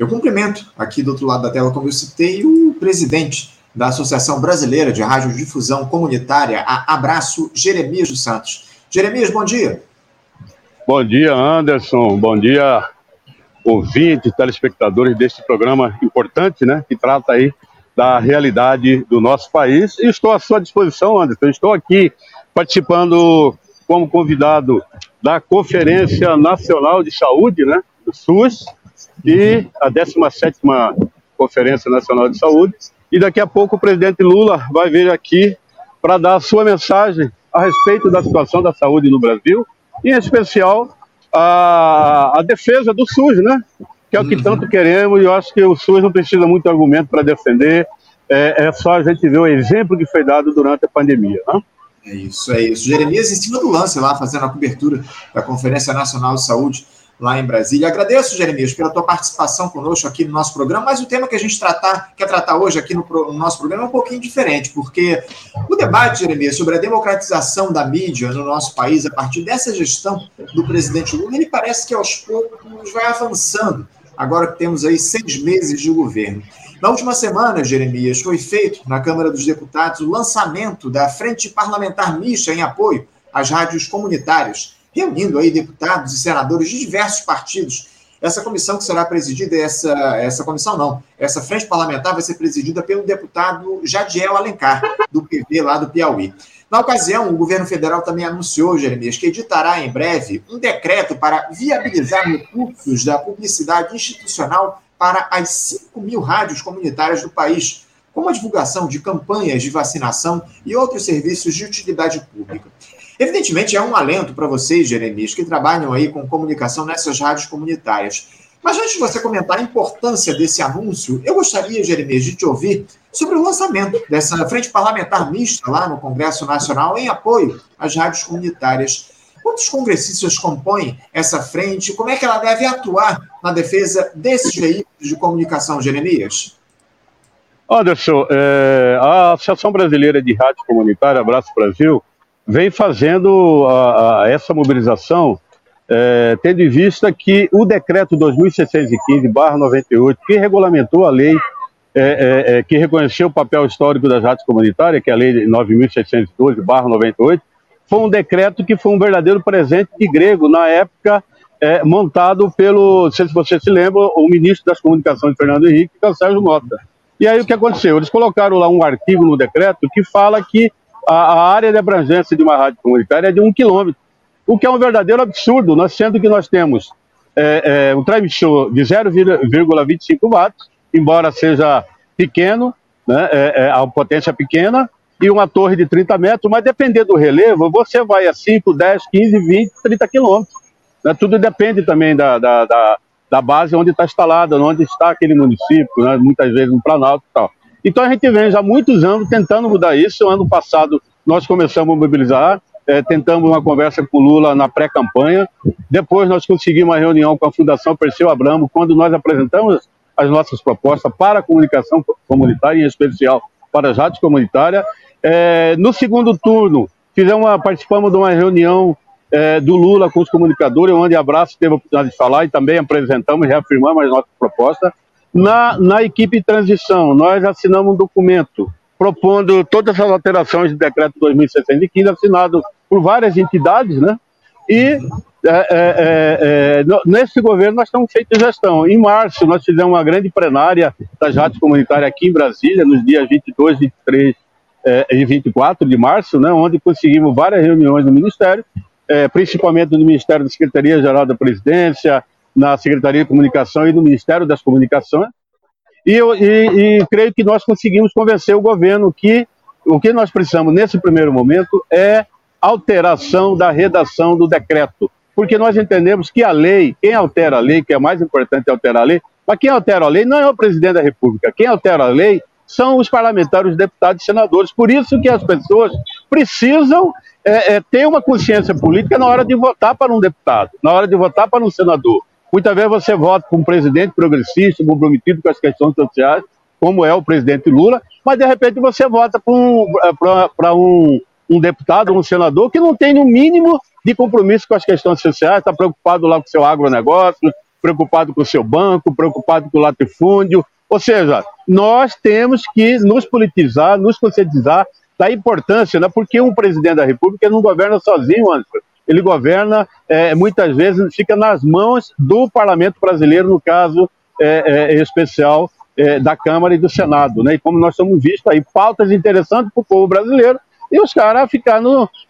Eu cumprimento aqui do outro lado da tela, como eu citei, o presidente da Associação Brasileira de Radiodifusão Comunitária, a Abraço, Jeremias dos Santos. Jeremias, bom dia. Bom dia, Anderson. Bom dia, ouvintes, telespectadores deste programa importante, né, que trata aí da realidade do nosso país. E estou à sua disposição, Anderson. Estou aqui participando como convidado da Conferência Nacional de Saúde, né, do SUS, e a 17ª Conferência Nacional de Saúde. E daqui a pouco o presidente Lula vai vir aqui para dar a sua mensagem a respeito da situação da saúde no Brasil, em especial a, a defesa do SUS, né? Que é o que uhum. tanto queremos, e eu acho que o SUS não precisa muito argumento para defender, é, é, só a gente ver o exemplo que foi dado durante a pandemia. Né? É isso, é isso. Jeremias em cima do lance lá, fazendo a cobertura da Conferência Nacional de Saúde lá em Brasília. Agradeço, Jeremias, pela tua participação conosco aqui no nosso programa, mas o tema que a gente tratar, quer tratar hoje aqui no, no, nosso programa é um pouquinho diferente, porque o debate, Jeremias, sobre a democratização da mídia no nosso país, a partir dessa gestão do presidente Lula, ele parece que aos poucos vai avançando, agora que temos aí seis meses de governo. Na última semana, Jeremias, foi feito na Câmara dos Deputados o lançamento da Frente Parlamentar Mista em apoio às rádios comunitárias reunindo aí deputados e senadores de diversos partidos. Essa comissão que será presidida, essa, essa comissão não, essa frente parlamentar vai ser presidida pelo deputado Jadiel Alencar, do PV lá do Piauí. Na ocasião, o governo federal também anunciou, Jeremias, que editará em breve um decreto para viabilizar recursos da publicidade institucional para as 5 mil rádios comunitárias do país, como a divulgação de campanhas de vacinação e outros serviços de utilidade pública. Evidentemente, é um alento para vocês, Jeremias, que trabalham aí com comunicação nessas rádios comunitárias. Mas antes de você comentar a importância desse anúncio, eu gostaria, Jeremias, de te ouvir sobre o lançamento dessa frente parlamentar mista lá no Congresso Nacional em apoio às rádios comunitárias. Quantos congressistas compõem essa frente? Como é que ela deve atuar na defesa desses veículos de comunicação, Jeremias? Anderson, é, a Associação Brasileira de Rádio Comunitária, Abraço Brasil, vem fazendo a, a essa mobilização, é, tendo em vista que o decreto 2615-98, que regulamentou a lei, é, é, é, que reconheceu o papel histórico das rádios comunitárias, que é a lei 9612-98, foi um decreto que foi um verdadeiro presente de grego na época é, montado pelo, não sei se você se lembra, o ministro das Comunicações, Fernando Henrique, que é o Sérgio Mota. E aí o que aconteceu? Eles colocaram lá um artigo no decreto que fala que a, a, área de abrangência de uma rádio comunitária é de um quilômetro, o que é um verdadeiro absurdo, nós sendo que nós temos é, é, um transmissor de 0,25 watts, embora seja pequeno, né, é, é, a potência pequena, e uma torre de 30 metros, mas dependendo do relevo, você vai a 5, 10, 15, 20, 30 quilômetros. Né, tudo depende também da, da, da, da base onde está instalada, onde está aquele município, né, muitas vezes no Planalto e tal. Então a gente vem já há muitos anos tentando mudar isso. Ano passado nós começamos a mobilizar, é, tentamos uma conversa com o Lula na pré-campanha. Depois nós conseguimos uma reunião com a Fundação Perseu Abramo, quando nós apresentamos as nossas propostas para a comunicação comunitária, em especial para as rádios comunitárias. É, no segundo turno, fizemos uma, participamos de uma reunião é, do Lula com os comunicadores, onde Abraço teve a oportunidade de falar e também apresentamos e reafirmamos as nossas propostas. Na, na equipe de transição, nós assinamos um documento propondo todas as alterações do decreto 2615, assinado por várias entidades, né? E é, é, é, é nesse governo nós estamos feito gestão. Em março, nós fizemos uma grande plenária das rádios comunitárias aqui em Brasília, nos dias 22, 23 é, e 24 de março, né, onde conseguimos várias reuniões no Ministério, é, principalmente no Ministério da Secretaria-Geral da Presidência, na Secretaria de Comunicação e no Ministério das Comunicações. E, eu, e, e creio que nós conseguimos convencer o governo que o que nós precisamos nesse primeiro momento é alteração da redação do decreto. Porque nós entendemos que a lei, quem altera a lei, que é mais importante alterar a lei, mas quem altera a lei não é o presidente da República, quem altera a lei são os parlamentares, os deputados e senadores. Por isso que as pessoas precisam é, é, ter uma consciência política na hora de votar para um deputado, na hora de votar para um senador. Muitas vezes você vota para um presidente progressista, comprometido com as questões sociais, como é o presidente Lula, mas de repente você vota para um, um, um deputado, um senador que não tem no mínimo de compromisso com as questões sociais, está preocupado lá com o seu agronegócio, preocupado com o seu banco, preocupado com o latifúndio. Ou seja, nós temos que nos politizar, nos conscientizar da importância, né? porque um presidente da República não governa sozinho, Anderson. Ele governa, é, muitas vezes, fica nas mãos do parlamento brasileiro, no caso é, é, especial é, da Câmara e do Senado. Né? E como nós temos visto aí, pautas interessantes para o povo brasileiro, e os caras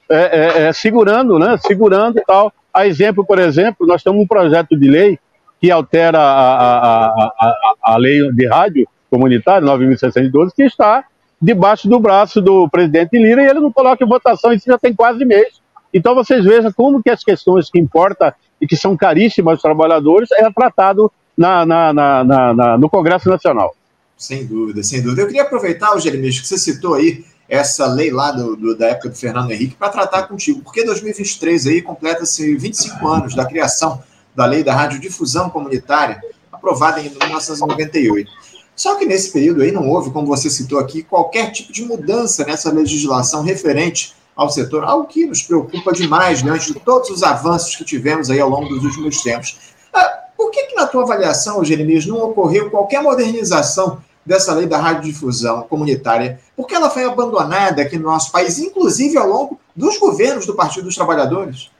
é, é, segurando, né? Segurando e tal. A exemplo, por exemplo, nós temos um projeto de lei que altera a, a, a, a lei de rádio comunitária, 9.612, que está debaixo do braço do presidente Lira e ele não coloca em votação, isso já tem quase mês. Então vocês vejam como que as questões que importam e que são caríssimas aos trabalhadores é tratado na, na, na, na, no Congresso Nacional. Sem dúvida, sem dúvida. Eu queria aproveitar, Jeremias, que você citou aí essa lei lá do, do, da época do Fernando Henrique para tratar contigo, porque 2023 aí completa-se 25 anos da criação da lei da radiodifusão comunitária, aprovada em 1998. Só que nesse período aí não houve, como você citou aqui, qualquer tipo de mudança nessa legislação referente ao setor, algo que nos preocupa demais diante de todos os avanços que tivemos aí ao longo dos últimos tempos. Ah, por que, que na tua avaliação, Jeremias, não ocorreu qualquer modernização dessa lei da radiodifusão comunitária, porque ela foi abandonada aqui no nosso país, inclusive ao longo dos governos do Partido dos Trabalhadores?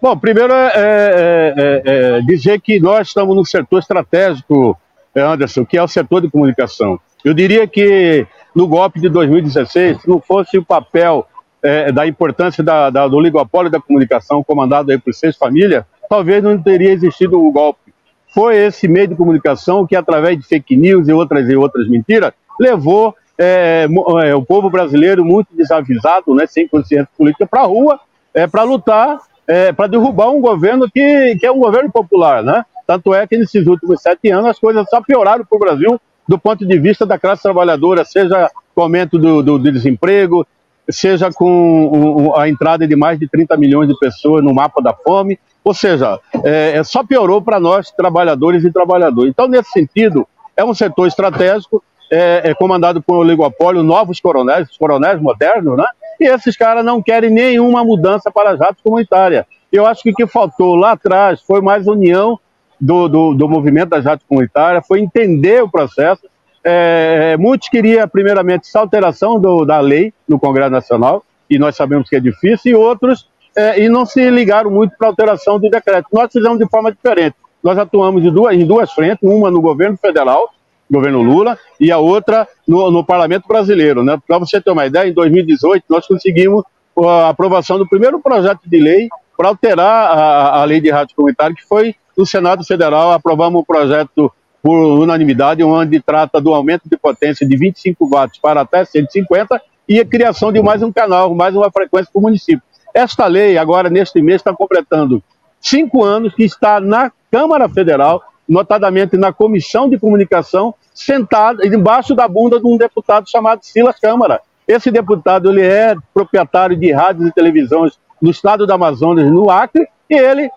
Bom, primeiro é, é, é, é dizer que nós estamos no setor estratégico, Anderson, que é o setor de comunicação. Eu diria que no golpe de 2016, se não fosse o papel é, da importância da, da, do oligopólio da comunicação comandado aí por seis famílias, talvez não teria existido o golpe foi esse meio de comunicação que, através de fake news e outras e outras mentiras, levou é, é, o povo brasileiro muito desavisado, né, sem consciência política, para a rua é, para lutar, é, para derrubar um governo que, que é um governo popular. Né? Tanto é que nesses últimos sete anos as coisas só pioraram para o Brasil do ponto de vista da classe trabalhadora, seja com o aumento do, do, do desemprego, seja com a entrada de mais de 30 milhões de pessoas no mapa da fome, ou seja, é, é só piorou para nós, trabalhadores e trabalhadoras. Então, nesse sentido, é um setor estratégico, é, é comandado por um oligopólio, novos coronéis, coronéis modernos, né? E esses caras não querem nenhuma mudança para as rádios comunitárias. Eu acho que o que faltou lá atrás foi mais união do, do, do movimento das rádios comunitárias, foi entender o processo. É, muitos queriam, primeiramente, essa alteração do, da lei no Congresso Nacional, e nós sabemos que é difícil, e outros é, e não se ligaram muito para a alteração do decreto. Nós fizemos de forma diferente. Nós atuamos em duas, em duas frentes, uma no governo federal, governo Lula, e a outra no, no Parlamento Brasileiro. Né? Para você ter uma ideia, em 2018 nós conseguimos a aprovação do primeiro projeto de lei para alterar a, a lei de rádio comunitário, que foi no Senado Federal, aprovamos o projeto por unanimidade, onde trata do aumento de potência de 25 watts para até 150 e a criação de mais um canal, mais uma frequência para o município. Esta lei, agora neste mês, está completando cinco anos que está na Câmara Federal, notadamente na Comissão de Comunicação, sentado embaixo da bunda de um deputado chamado Silas Câmara. Esse deputado ele é proprietário de rádios e televisões no estado do Amazonas, no Acre, e ele,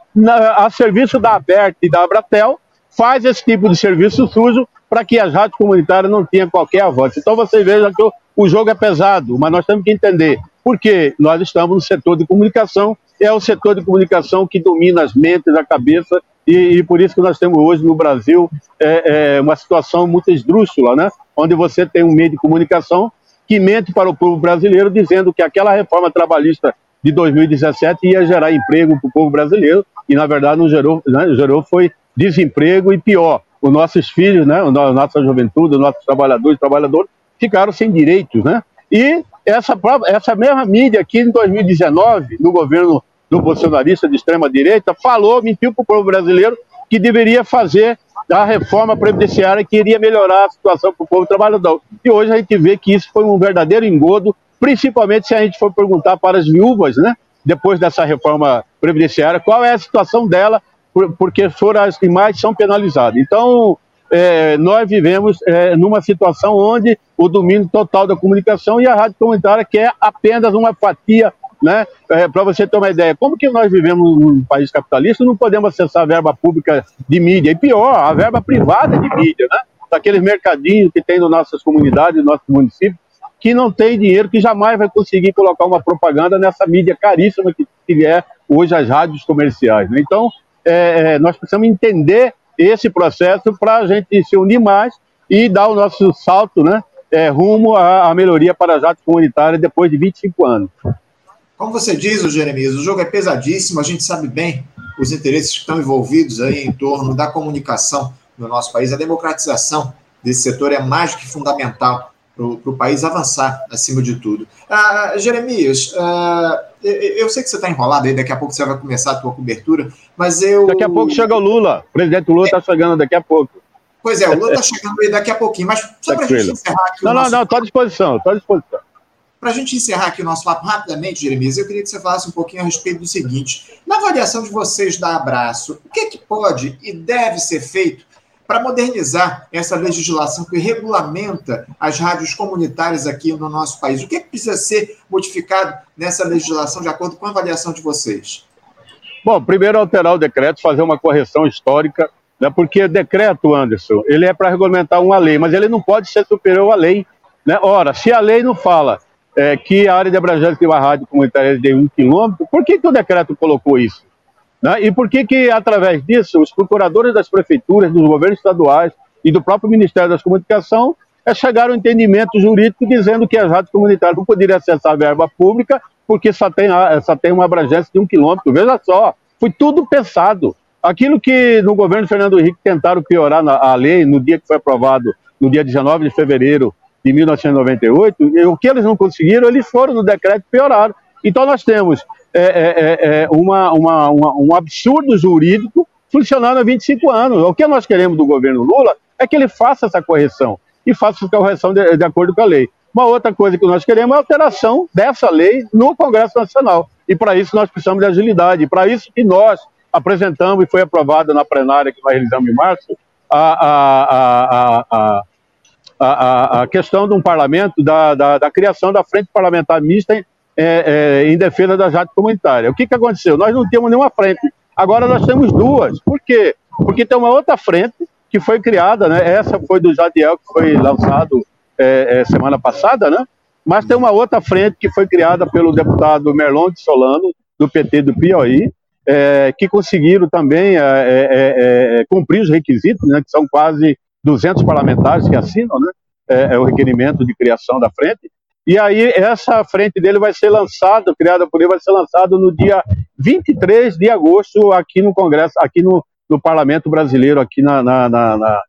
a serviço da ABERT e da Abratel, faz esse tipo de serviço sujo para que as rádios comunitárias não tenham qualquer avanço. Então você veja que o, jogo é pesado, mas nós temos que entender porque nós estamos no setor de comunicação, é o setor de comunicação que domina as mentes, a cabeça, e, e por isso que nós temos hoje no Brasil é, é, uma situação muito esdrúxula, né? onde você tem um meio de comunicação que mente para o povo brasileiro dizendo que aquela reforma trabalhista de 2017 ia gerar emprego para o povo brasileiro, e na verdade não gerou, né? gerou foi desemprego e pior, os nossos filhos, né? a nossa juventude, os nossos trabalhadores e trabalhadoras ficaram sem direitos, né? E essa, essa mesma mídia aqui em 2019, no governo do bolsonarista de extrema-direita, falou, mentiu para o povo brasileiro que deveria fazer a reforma previdenciária que iria melhorar a situação para o povo trabalhador. E hoje a gente vê que isso foi um verdadeiro engodo, principalmente se a gente for perguntar para as viúvas, né? Depois dessa reforma previdenciária, qual é a situação dela, porque foram as que mais são penalizadas. Então, é, nós vivemos é, numa situação onde o domínio total da comunicação e a rádio comunitária quer apenas uma fatia, né? É, Para você ter uma ideia, como que nós vivemos num país capitalista não podemos acessar a verba pública de mídia, e pior, a verba privada de mídia, né? Daqueles mercadinhos que tem nas nossas comunidades, nos nossos municípios, que não tem dinheiro, que jamais vai conseguir colocar uma propaganda nessa mídia caríssima que, que é hoje as rádios comerciais. Né? Então, é, é, nós precisamos entender esse processo para a gente se unir mais e dar o nosso salto né, é, rumo à, à, melhoria para as artes comunitárias depois de 25 anos. Como você diz, Jeremias, o jogo é pesadíssimo, a gente sabe bem os interesses que estão envolvidos aí em torno da comunicação no nosso país, a democratização desse setor é mais do que fundamental para o país avançar acima de tudo. Ah, Jeremias, ah, eu sei que você está enrolado aí, daqui a pouco você vai começar a tua cobertura, mas eu. Daqui a pouco chega o Lula. O presidente Lula está é. chegando daqui a pouco. Pois é, o Lula está chegando aí daqui a pouquinho, mas só para a gente encerrar aqui. Não, não, nosso... não, estou à disposição, estou à disposição. Para a gente encerrar aqui o nosso papo rapidamente, Jeremias, eu queria que você falasse um pouquinho a respeito do seguinte: na avaliação de vocês da Abraço, o que, é que pode e deve ser feito para modernizar essa legislação que regulamenta as rádios comunitárias aqui no nosso país? O que, é que precisa ser modificado nessa legislação de acordo com a avaliação de vocês? Bom, primeiro alterar o decreto, fazer uma correção histórica, né, porque decreto, Anderson, ele é para regulamentar uma lei, mas ele não pode ser superior à lei. Né? Ora, se a lei não fala é, que a área de abrangência de uma rádio comunitária é de um quilômetro, por que, que o decreto colocou isso? Né? E por que, que, através disso, os procuradores das prefeituras, dos governos estaduais e do próprio Ministério das Comunicações é, chegaram a um entendimento jurídico dizendo que as rádios comunitárias não poderiam acessar a verba pública porque só tem, só tem uma abrangência de um quilômetro. Veja só, foi tudo pensado. Aquilo que no governo Fernando Henrique tentaram piorar na, a lei no dia que foi aprovado, no dia 19 de fevereiro de 1998, o que eles não conseguiram, eles foram no decreto e pioraram. Então nós temos é, é, é, é uma, uma, uma, um absurdo jurídico funcionando há 25 anos. O que nós queremos do governo Lula é que ele faça essa correção e faça essa correção de, de acordo com a lei. Uma outra coisa que nós queremos é a alteração dessa lei no Congresso Nacional. E para isso nós precisamos de agilidade. Para isso que nós apresentamos e foi aprovada na plenária que nós realizamos em março a, a, a, a, questão de um parlamento, da, da, da criação da Frente Parlamentar Mista é, é, em defesa da rádios comunitária. O que, que aconteceu? Nós não temos nenhuma frente. Agora nós temos duas. Por quê? Porque tem uma outra frente que foi criada, né? Essa foi do Jadiel, que foi lançado é, é, semana passada, né? Mas tem uma outra frente que foi criada pelo deputado Merlon de Solano, do PT do Piauí, é, que conseguiram também é, cumprir os requisitos, né? Que são quase 200 parlamentares que assinam, né? É, o requerimento de criação da frente. E aí, essa frente dele vai ser lançada, criada por ele, vai ser lançada no dia 23 de agosto aqui no Congresso, aqui no, no Parlamento Brasileiro, aqui na, na, na, na,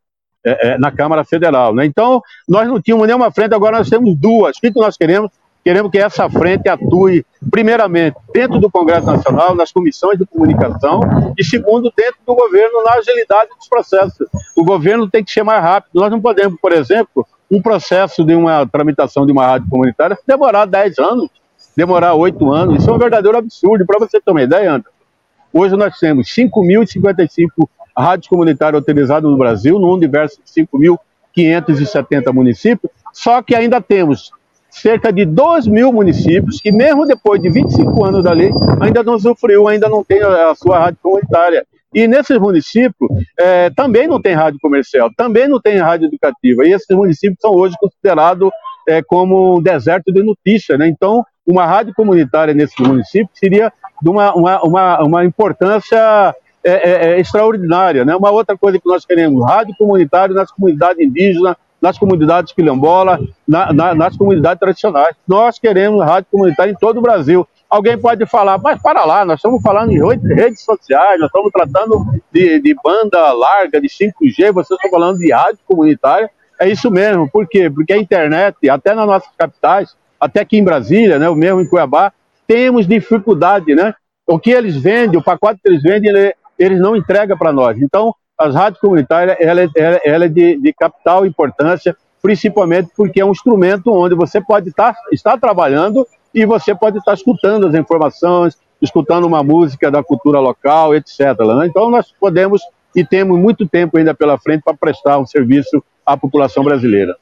é, é na Câmara Federal. Né? Então, nós não tínhamos nenhuma frente, agora nós temos duas. O que nós queremos? Queremos que essa frente atue, primeiramente, dentro do Congresso Nacional, nas comissões de comunicação, e segundo, dentro do governo, na agilidade dos processos. O governo tem que ser mais rápido. Nós não podemos, por exemplo, um processo de uma tramitação de uma rádio comunitária demorar 10 anos, demorar 8 anos. Isso é um verdadeiro absurdo. Para você ter uma ideia, André, hoje nós temos 5.055 rádios comunitárias autorizadas no Brasil, no universo de 5.570 municípios, só que ainda temos cerca de 2 mil municípios que, mesmo depois de 25 anos da lei, ainda não sofreu, ainda não tem a sua rádio comunitária. E nesses municípios é, também não tem rádio comercial, também não tem rádio educativa. E esses municípios são hoje considerados é, como um deserto de notícia. Né? Então, uma rádio comunitária nesses municípios seria de uma, uma, uma, uma importância é, é, é, extraordinária. Né? Uma outra coisa que nós queremos, rádio comunitário nas comunidades indígenas, nas comunidades quilombolas, na, na, nas comunidades tradicionais. Nós queremos rádio comunitária em todo o Brasil. Alguém pode falar, mas para lá, nós estamos falando em redes sociais, nós estamos tratando de, de banda larga, de 5G, vocês estão falando de rádio comunitária. É isso mesmo, por quê? Porque a internet, até nas nossas capitais, até aqui em Brasília, né, o mesmo em Cuiabá, temos dificuldade, né? O que eles vendem, o pacote que eles vendem, ele, eles não entregam para nós. Então, as rádios comunitárias, ela, ela, ela é de, de, capital importância, principalmente porque é um instrumento onde você pode estar, estar trabalhando e você pode estar escutando as informações, escutando uma música da cultura local, etc. Né? Então nós podemos e temos muito tempo ainda pela frente para prestar um serviço à população brasileira.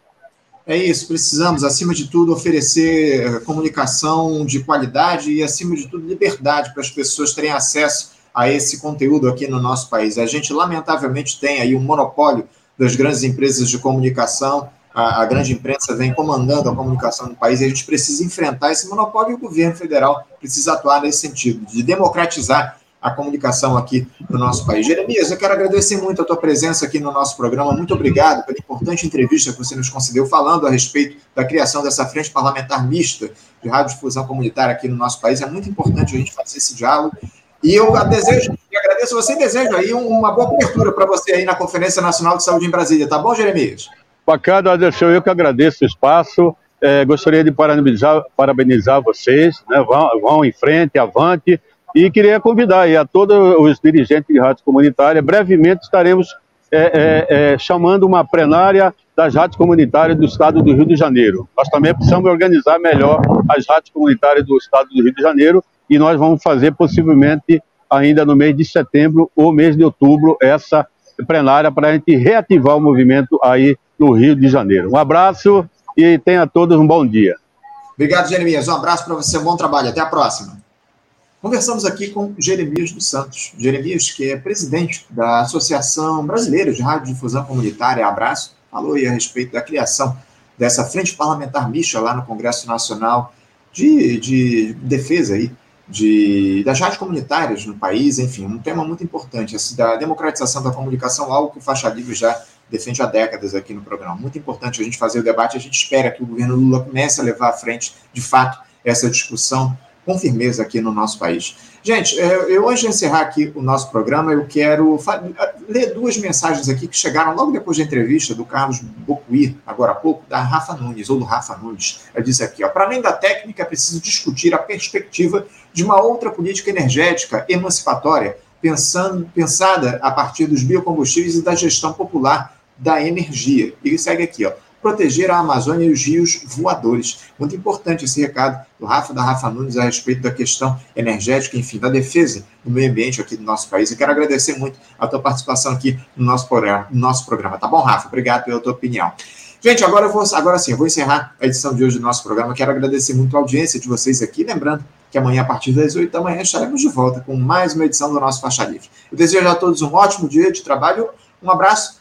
É isso, precisamos, acima de tudo, oferecer eh, comunicação de qualidade e, acima de tudo, liberdade para as pessoas terem acesso a esse conteúdo aqui no nosso país. A gente, lamentavelmente, tem aí um monopólio das grandes empresas de comunicação a, a, grande imprensa vem comandando a comunicação no país e a gente precisa enfrentar esse monopólio e o governo federal precisa atuar nesse sentido, de democratizar a comunicação aqui no nosso país. Jeremias, eu quero agradecer muito a tua presença aqui no nosso programa. Muito obrigado pela importante entrevista que você nos concedeu falando a respeito da criação dessa frente parlamentar mista de radiodifusão comunitária aqui no nosso país. É muito importante a gente fazer esse diálogo. E eu desejo, e agradeço você e desejo aí uma boa cobertura para você aí na Conferência Nacional de Saúde em Brasília, tá bom, Jeremias? Bacana, Anderson, eu que agradeço o espaço. É, gostaria de parabenizar, parabenizar vocês, né? vão, vão em frente, avante, e queria convidar a todos os dirigentes de rádio comunitária, brevemente estaremos é, é, é, chamando uma plenária das rádios comunitárias do estado do Rio de Janeiro. Nós também precisamos organizar melhor as rádios comunitárias do estado do Rio de Janeiro e nós vamos fazer possivelmente ainda no mês de setembro ou mês de outubro essa plenária para a gente reativar o movimento aí no Rio de Janeiro. Um abraço e tenha todos um bom dia. Obrigado, Jeremias. Um abraço para você, bom trabalho. Até a próxima. Conversamos aqui com Jeremias dos Santos. Jeremias, que é presidente da Associação Brasileira de Radiodifusão Comunitária, Abraço, falou aí a respeito da criação dessa frente parlamentar mista lá no Congresso Nacional de, de defesa aí de, das rádios comunitárias no país, enfim, um tema muito importante, esse da democratização da comunicação, algo que o Faixa Livre já defende há décadas aqui no programa. Muito importante a gente fazer o debate, a gente espera que o governo Lula comece a levar à frente, de fato, essa discussão com firmeza aqui no nosso país. Gente, é, eu hoje encerrar aqui o nosso programa, eu quero ler duas mensagens aqui que chegaram logo depois da entrevista do Carlos Bocuí, agora há pouco, da Rafa Nunes, ou do Rafa Nunes. Ele disse aqui, para além da técnica, é preciso discutir a perspectiva de uma outra política energética emancipatória, pensando, pensada a partir dos biocombustíveis e da gestão popular da energia. Ele segue aqui, ó proteger a Amazônia e os rios voadores. Muito importante esse recado do Rafa, da Rafa Nunes, a respeito da questão energética, enfim, da defesa do meio ambiente aqui do nosso país. Eu quero agradecer muito a tua participação aqui no nosso programa, no nosso programa. tá bom, Rafa? Obrigado pela tua opinião. Gente, agora vou, agora sim, eu vou encerrar a edição de hoje do nosso programa. Quero agradecer muito a audiência de vocês aqui, lembrando que amanhã, a partir das 8 da manhã, estaremos de volta com mais uma edição do nosso Faixa Livre. Eu desejo a todos um ótimo dia de trabalho, um abraço